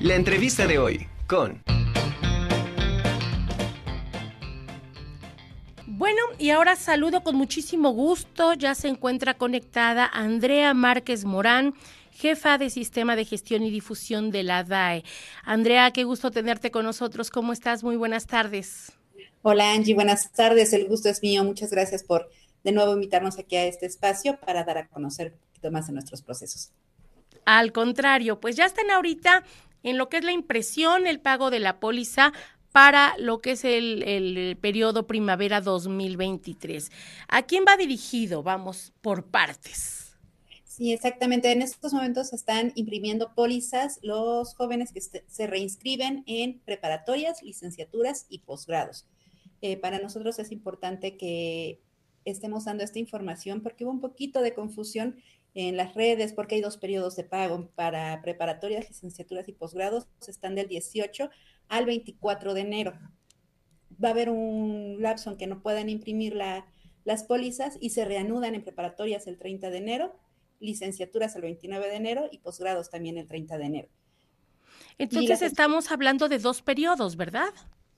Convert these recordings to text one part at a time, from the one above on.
La entrevista de hoy con... Bueno, y ahora saludo con muchísimo gusto. Ya se encuentra conectada Andrea Márquez Morán, jefa de Sistema de Gestión y Difusión de la DAE. Andrea, qué gusto tenerte con nosotros. ¿Cómo estás? Muy buenas tardes. Hola Angie, buenas tardes. El gusto es mío. Muchas gracias por de nuevo invitarnos aquí a este espacio para dar a conocer un poquito más de nuestros procesos. Al contrario, pues ya están ahorita en lo que es la impresión, el pago de la póliza para lo que es el, periodo primavera 2023. ¿A quién va dirigido? Vamos por partes. Sí, exactamente. En estos momentos están imprimiendo pólizas los jóvenes que se reinscriben en preparatorias, licenciaturas y posgrados. Eh, para nosotros es importante que estemos dando esta información porque hubo un poquito de confusión en las redes porque hay dos periodos de pago para preparatorias, licenciaturas y posgrados. Están del 18 al 24 de enero. Va a haber un lapso en que no puedan imprimir la, las pólizas y se reanudan en preparatorias el 30 de enero, licenciaturas el 29 de enero y posgrados también el 30 de enero. Entonces estamos hablando de dos periodos, ¿verdad?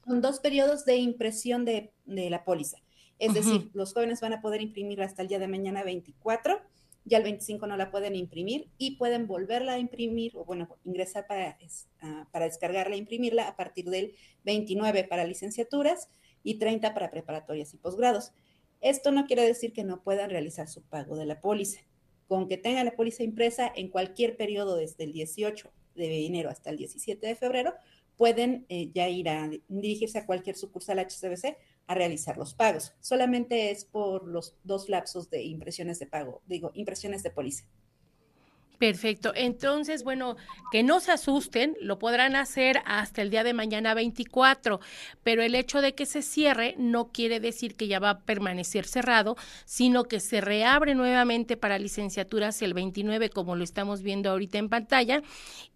Son dos periodos de impresión de, de la póliza. Es decir, los jóvenes van a poder imprimir hasta el día de mañana 24, ya el 25 no la pueden imprimir y pueden volverla a imprimir o bueno, ingresar para, uh, para descargarla e imprimirla a partir del 29 para licenciaturas y 30 para preparatorias y posgrados. Esto no quiere decir que no puedan realizar su pago de la póliza. Con que tengan la póliza impresa en cualquier periodo desde el 18 de enero hasta el 17 de febrero, pueden eh, ya ir a dirigirse a cualquier sucursal HCBC a realizar los pagos. Solamente es por los dos lapsos de impresiones de pago, digo, impresiones de póliza. Perfecto. Entonces, bueno, que no se asusten, lo podrán hacer hasta el día de mañana 24, pero el hecho de que se cierre no quiere decir que ya va a permanecer cerrado, sino que se reabre nuevamente para licenciaturas el 29, como lo estamos viendo ahorita en pantalla,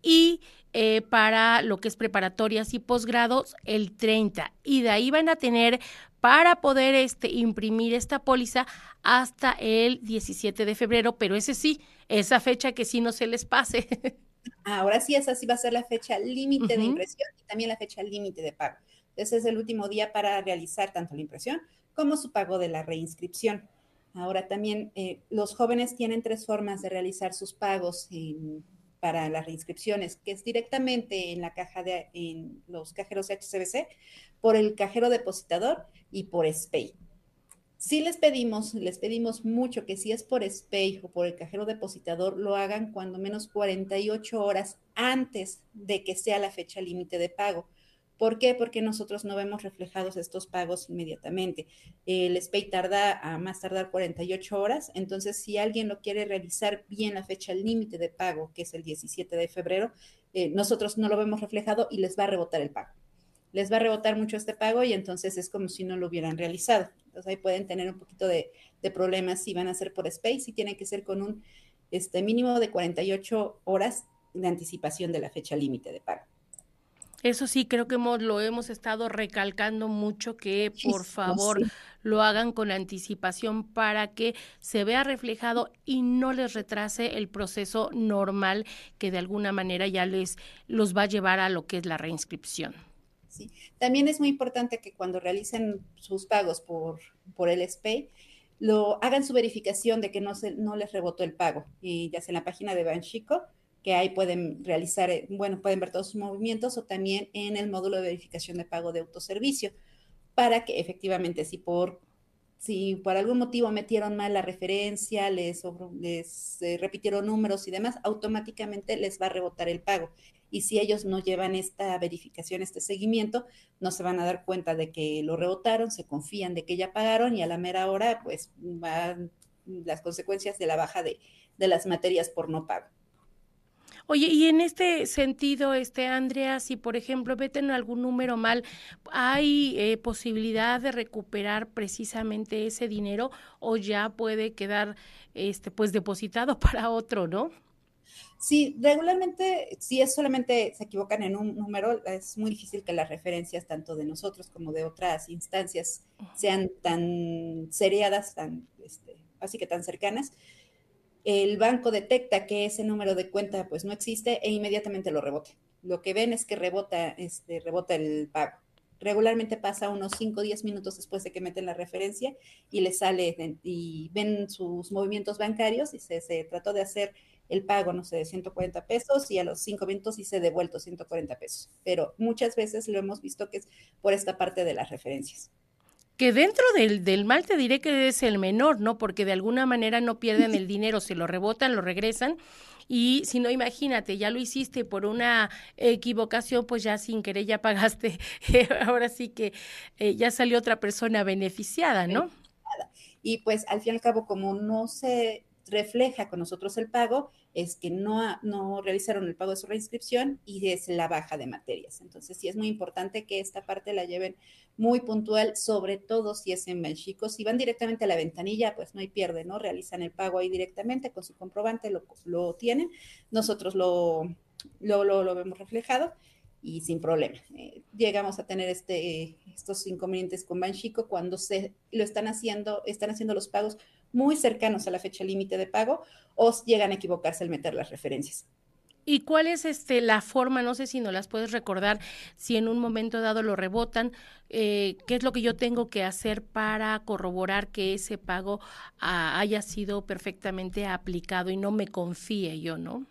y eh, para lo que es preparatorias y posgrados el 30. Y de ahí van a tener para poder este, imprimir esta póliza hasta el 17 de febrero, pero ese sí, esa fecha que sí no se les pase. Ahora sí, esa sí va a ser la fecha límite de impresión y también la fecha límite de pago. Ese es el último día para realizar tanto la impresión como su pago de la reinscripción. Ahora también eh, los jóvenes tienen tres formas de realizar sus pagos en para las reinscripciones, que es directamente en la caja de en los cajeros HCBC, por el cajero depositador y por SPAY. Si les pedimos, les pedimos mucho que si es por SPAY o por el cajero depositador, lo hagan cuando menos 48 horas antes de que sea la fecha límite de pago ¿Por qué? Porque nosotros no vemos reflejados estos pagos inmediatamente. El SPAY tarda a más tardar 48 horas, entonces si alguien lo quiere realizar bien la fecha límite de pago, que es el 17 de febrero, eh, nosotros no lo vemos reflejado y les va a rebotar el pago. Les va a rebotar mucho este pago y entonces es como si no lo hubieran realizado. Entonces ahí pueden tener un poquito de, problemas si van a ser por SPAY, si tienen que ser con un este, mínimo de 48 horas de anticipación de la fecha límite de pago. Eso sí, creo que hemos, lo hemos estado recalcando mucho, que por favor lo hagan con anticipación para que se vea reflejado y no les retrase el proceso normal que de alguna manera ya les los va a llevar a lo que es la reinscripción. Sí. También es muy importante que cuando realicen sus pagos por, por el SPAY, lo hagan su verificación de que no, se, no les rebotó el pago. Y ya sea en la página de Banchico, que ahí pueden realizar, eh, bueno, pueden ver todos sus movimientos o también en el módulo de verificación de pago de autoservicio, para que efectivamente si por, si por algún motivo metieron mal la referencia, les, les eh, repitieron números y demás, automáticamente les va a rebotar el pago. Y si ellos no llevan esta verificación, este seguimiento, no se van a dar cuenta de que lo rebotaron, se confían de que ya pagaron y a la mera hora, pues van las consecuencias de la baja de, de las materias por no pago. Oye, y en este sentido, este Andrea, si por ejemplo meten algún número mal, ¿hay eh, posibilidad de recuperar precisamente ese dinero o ya puede quedar este pues depositado para otro, no? Sí, regularmente, si es solamente se equivocan en un número, es muy difícil que las referencias tanto de nosotros como de otras instancias sean tan seriadas, tan, este, así que tan cercanas el banco detecta que ese número de cuenta pues no existe e inmediatamente lo rebote. lo que ven es que rebota, este, rebota el pago. Regularmente pasa unos 5 o 10 minutos después de que meten la referencia y les sale y ven sus movimientos bancarios y se, se trató de hacer el pago, no sé, de 140 pesos y a los 5 minutos hice devuelto 140 pesos. Pero muchas veces lo hemos visto que es por esta parte de las referencias que dentro del, del, mal te diré que es el menor, ¿no? Porque de alguna manera no pierden el dinero, se lo rebotan, lo regresan. Y si no, imagínate, ya lo hiciste por una equivocación, pues ya sin querer ya pagaste. Ahora sí que eh, ya salió otra persona beneficiada, ¿no? Y pues al fin y al cabo, como no se refleja con nosotros el pago es que no, no realizaron el pago de su reinscripción y es la baja de materias. Entonces, sí es muy importante que esta parte la lleven muy puntual, sobre todo si es en México. Si van directamente a la ventanilla, pues no hay pierde, ¿no? Realizan el pago ahí directamente con su comprobante, lo, lo tienen. Nosotros lo, lo, lo, vemos reflejado y sin problema. Eh, llegamos a tener este, estos inconvenientes con Banchico cuando se lo están haciendo, están haciendo los pagos muy cercanos a la fecha límite de pago o llegan a equivocarse al meter las referencias. ¿Y cuál es este la forma? No sé si no las puedes recordar, si en un momento dado lo rebotan, eh, ¿qué es lo que yo tengo que hacer para corroborar que ese pago haya sido perfectamente aplicado y no me confíe yo, ¿no?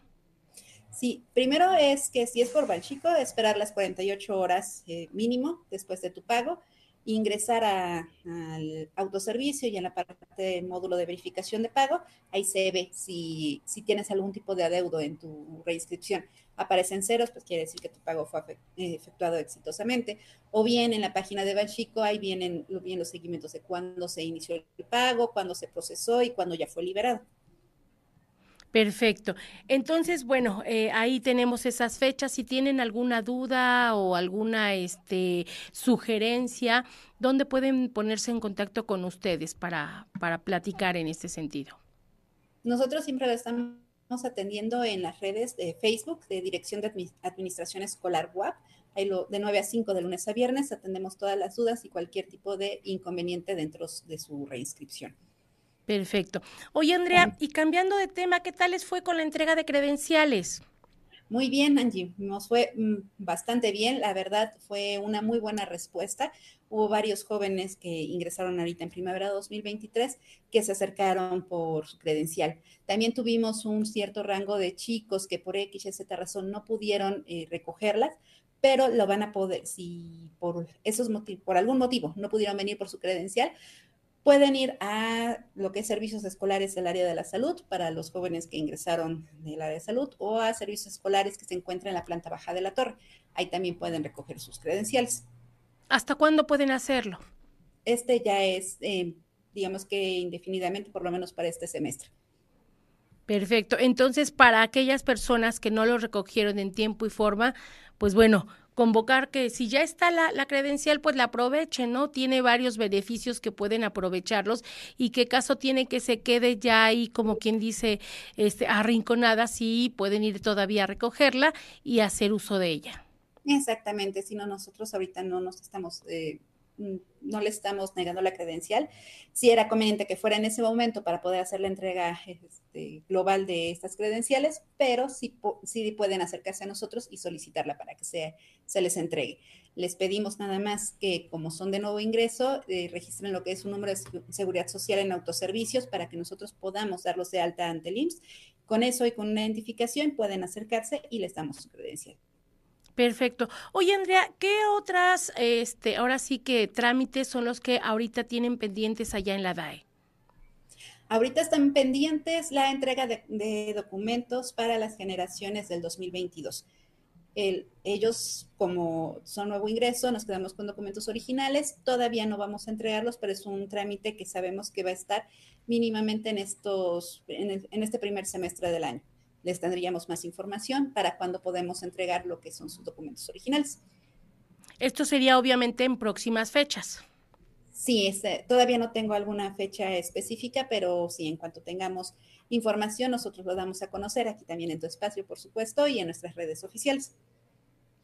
Sí, primero es que si es por Banchico, esperar las 48 horas eh, mínimo después de tu pago ingresar al autoservicio y en la parte del módulo de verificación de pago, ahí se ve si, si tienes algún tipo de adeudo en tu reinscripción. Aparecen ceros, pues quiere decir que tu pago fue eh, efectuado exitosamente. O bien en la página de Banchico, ahí vienen, vienen los seguimientos de cuándo se inició el pago, cuándo se procesó y cuándo ya fue liberado. Perfecto. Entonces, bueno, eh, ahí tenemos esas fechas. Si tienen alguna duda o alguna este, sugerencia, ¿dónde pueden ponerse en contacto con ustedes para, para platicar en este sentido? Nosotros siempre lo estamos atendiendo en las redes de Facebook de Dirección de Administración Escolar WAP. Ahí lo, de 9 a 5 de lunes a viernes atendemos todas las dudas y cualquier tipo de inconveniente dentro de su reinscripción. Perfecto. Oye, Andrea, y cambiando de tema, ¿qué tal les fue con la entrega de credenciales? Muy bien, Angie, nos fue mm, bastante bien, la verdad fue una muy buena respuesta. Hubo varios jóvenes que ingresaron ahorita en primavera 2023 que se acercaron por su credencial. También tuvimos un cierto rango de chicos que por X y Z razón no pudieron eh, recogerlas, pero lo van a poder, si por esos motivos, por algún motivo no pudieron venir por su credencial, Pueden ir a lo que es servicios escolares del área de la salud para los jóvenes que ingresaron del área de salud o a servicios escolares que se encuentran en la planta baja de la torre. Ahí también pueden recoger sus credenciales. ¿Hasta cuándo pueden hacerlo? Este ya es, eh, digamos que indefinidamente, por lo menos para este semestre. Perfecto. Entonces, para aquellas personas que no lo recogieron en tiempo y forma, pues bueno, convocar que si ya está la, la, credencial, pues la aprovechen, ¿no? Tiene varios beneficios que pueden aprovecharlos y qué caso tiene que se quede ya ahí, como quien dice, este, arrinconada, sí pueden ir todavía a recogerla y hacer uso de ella. Exactamente, si no, nosotros ahorita no nos estamos eh, no le estamos negando la credencial. Sí era conveniente que fuera en ese momento para poder hacer la entrega este, global de estas credenciales, pero sí, sí, pueden acercarse a nosotros y solicitarla para que se, se les entregue. Les pedimos nada más que, como son de nuevo ingreso, eh, registren lo que es un número de seguridad social en autoservicios para que nosotros podamos darlos de alta ante el IMSS. Con eso y con una identificación pueden acercarse y les damos su credencial. Perfecto. Oye, Andrea, ¿qué otras, este, ahora sí que trámites son los que ahorita tienen pendientes allá en la DAE? Ahorita están pendientes la entrega de, documentos para las generaciones del 2022. ellos, como son nuevo ingreso, nos quedamos con documentos originales. Todavía no vamos a entregarlos, pero es un trámite que sabemos que va a estar mínimamente en estos, en este primer semestre del año les tendríamos más información para cuando podemos entregar lo que son sus documentos originales. Esto sería obviamente en próximas fechas. Sí, este, todavía no tengo alguna fecha específica, pero sí, en cuanto tengamos información, nosotros lo damos a conocer aquí también en tu espacio, por supuesto, y en nuestras redes oficiales.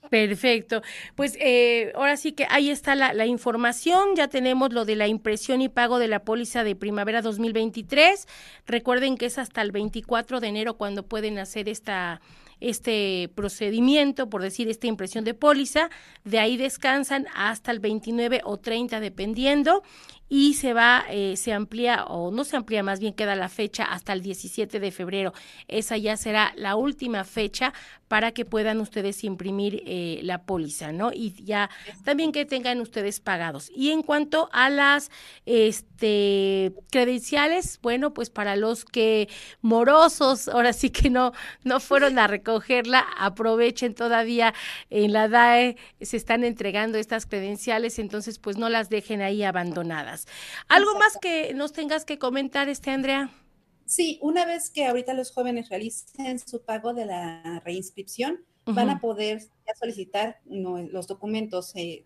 Perfecto. Pues eh, ahora sí que ahí está la, información. Ya tenemos lo de la impresión y pago de la póliza de primavera 2023. Recuerden que es hasta el 24 de enero cuando pueden hacer esta este procedimiento, por decir, esta impresión de póliza, de ahí descansan hasta el 29 o 30 dependiendo y se va, eh, se amplía o no se amplía, más bien queda la fecha hasta el 17 de febrero. Esa ya será la última fecha para que puedan ustedes imprimir eh, la póliza, ¿no? Y ya también que tengan ustedes pagados. Y en cuanto a las este, credenciales, bueno, pues para los que morosos, ahora sí que no, no fueron a recogerla, aprovechen todavía en la DAE, se están entregando estas credenciales, entonces pues no las dejen ahí abandonadas. ¿Algo más que nos tengas que comentar, este Andrea? Sí, una vez que ahorita los jóvenes realicen su pago de la reinscripción, van a poder solicitar los documentos eh,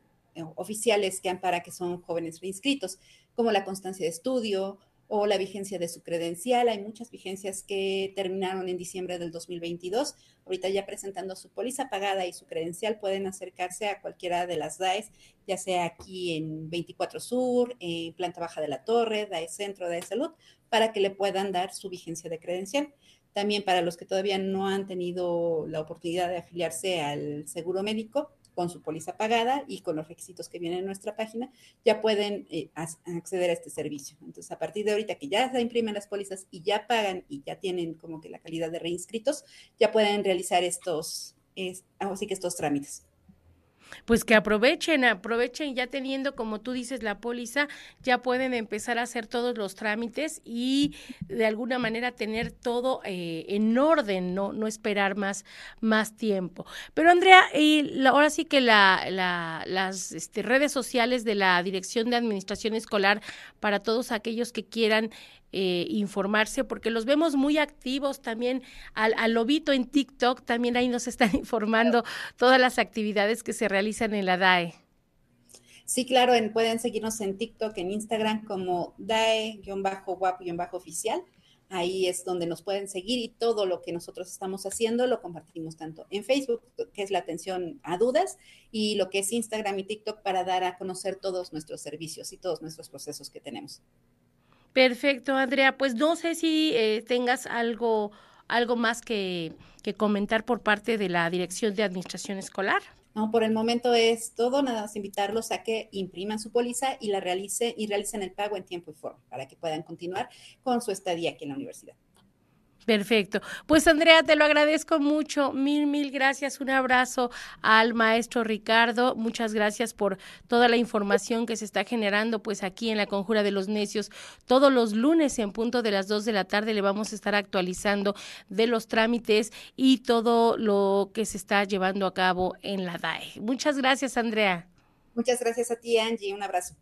oficiales que para que son jóvenes reinscritos, como la constancia de estudio o la vigencia de su credencial. Hay muchas vigencias que terminaron en diciembre del 2022. Ahorita ya presentando su póliza pagada y su credencial pueden acercarse a cualquiera de las DAES, ya sea aquí en 24 Sur, en Planta Baja de la Torre, DAE Centro, DAE Salud, para que le puedan dar su vigencia de credencial. También para los que todavía no han tenido la oportunidad de afiliarse al seguro médico con su póliza pagada y con los requisitos que vienen en nuestra página, ya pueden eh, acceder a este servicio. Entonces, a partir de ahorita que ya se imprimen las pólizas y ya pagan y ya tienen como que la calidad de reinscritos, ya pueden realizar estos, así que estos trámites pues que aprovechen, aprovechen ya teniendo, como tú dices, la póliza, ya pueden empezar a hacer todos los trámites y de alguna manera tener todo eh, en orden, no, no esperar más, más tiempo. Pero Andrea, y ahora sí que la, la, las este, redes sociales de la Dirección de Administración Escolar para todos aquellos que quieran eh, informarse, porque los vemos muy activos también al, al, lobito en TikTok, también ahí nos están informando todas las actividades que se realizan en la DAE. Sí, claro, pueden seguirnos en TikTok, en Instagram como DAE-WAP-oficial. Ahí es donde nos pueden seguir y todo lo que nosotros estamos haciendo lo compartimos tanto en Facebook, que es la atención a dudas, y lo que es Instagram y TikTok para dar a conocer todos nuestros servicios y todos nuestros procesos que tenemos. Perfecto, Andrea. Pues no sé si eh, tengas algo, algo más que, que comentar por parte de la Dirección de Administración Escolar. No, por el momento es todo, nada más invitarlos a que impriman su póliza y la realicen y realicen el pago en tiempo y forma para que puedan continuar con su estadía aquí en la universidad. Perfecto. Pues Andrea, te lo agradezco mucho. Mil, mil gracias. Un abrazo al maestro Ricardo. Muchas gracias por toda la información que se está generando pues aquí en la Conjura de los Necios. Todos los lunes en punto de las dos de la tarde le vamos a estar actualizando de los trámites y todo lo que se está llevando a cabo en la DAE. Muchas gracias, Andrea. Muchas gracias a ti, Angie. Un abrazo.